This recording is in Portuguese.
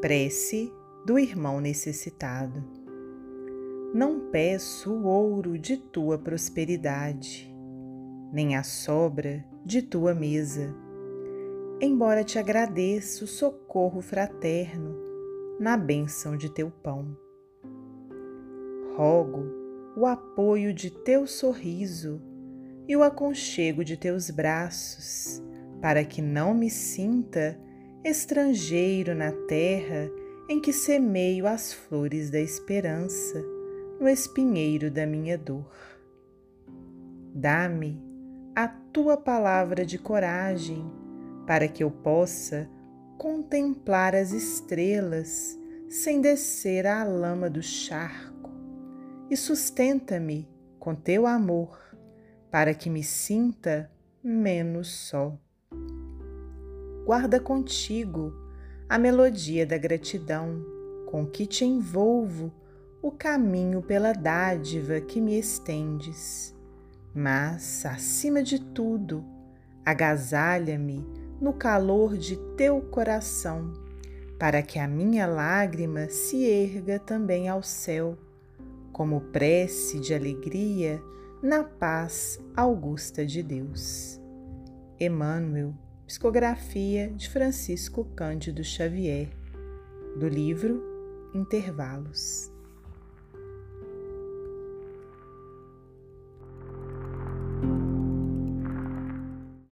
Prece do irmão necessitado. Não peço o ouro de tua prosperidade, nem a sobra de tua mesa, embora te agradeça o socorro fraterno na bênção de teu pão. Rogo o apoio de teu sorriso e o aconchego de teus braços, para que não me sinta estrangeiro na terra em que semeio as flores da esperança no espinheiro da minha dor. Dá-me a tua palavra de coragem para que eu possa contemplar as estrelas sem descer à lama do charco e sustenta-me com teu amor para que me sinta menos só guarda contigo a melodia da gratidão com que te envolvo o caminho pela dádiva que me estendes. Mas, acima de tudo, agasalha-me no calor de teu coração, para que a minha lágrima se erga também ao céu, como prece de alegria na paz augusta de Deus. Emmanuel Psicografia de Francisco Cândido Xavier, do livro Intervalos. thank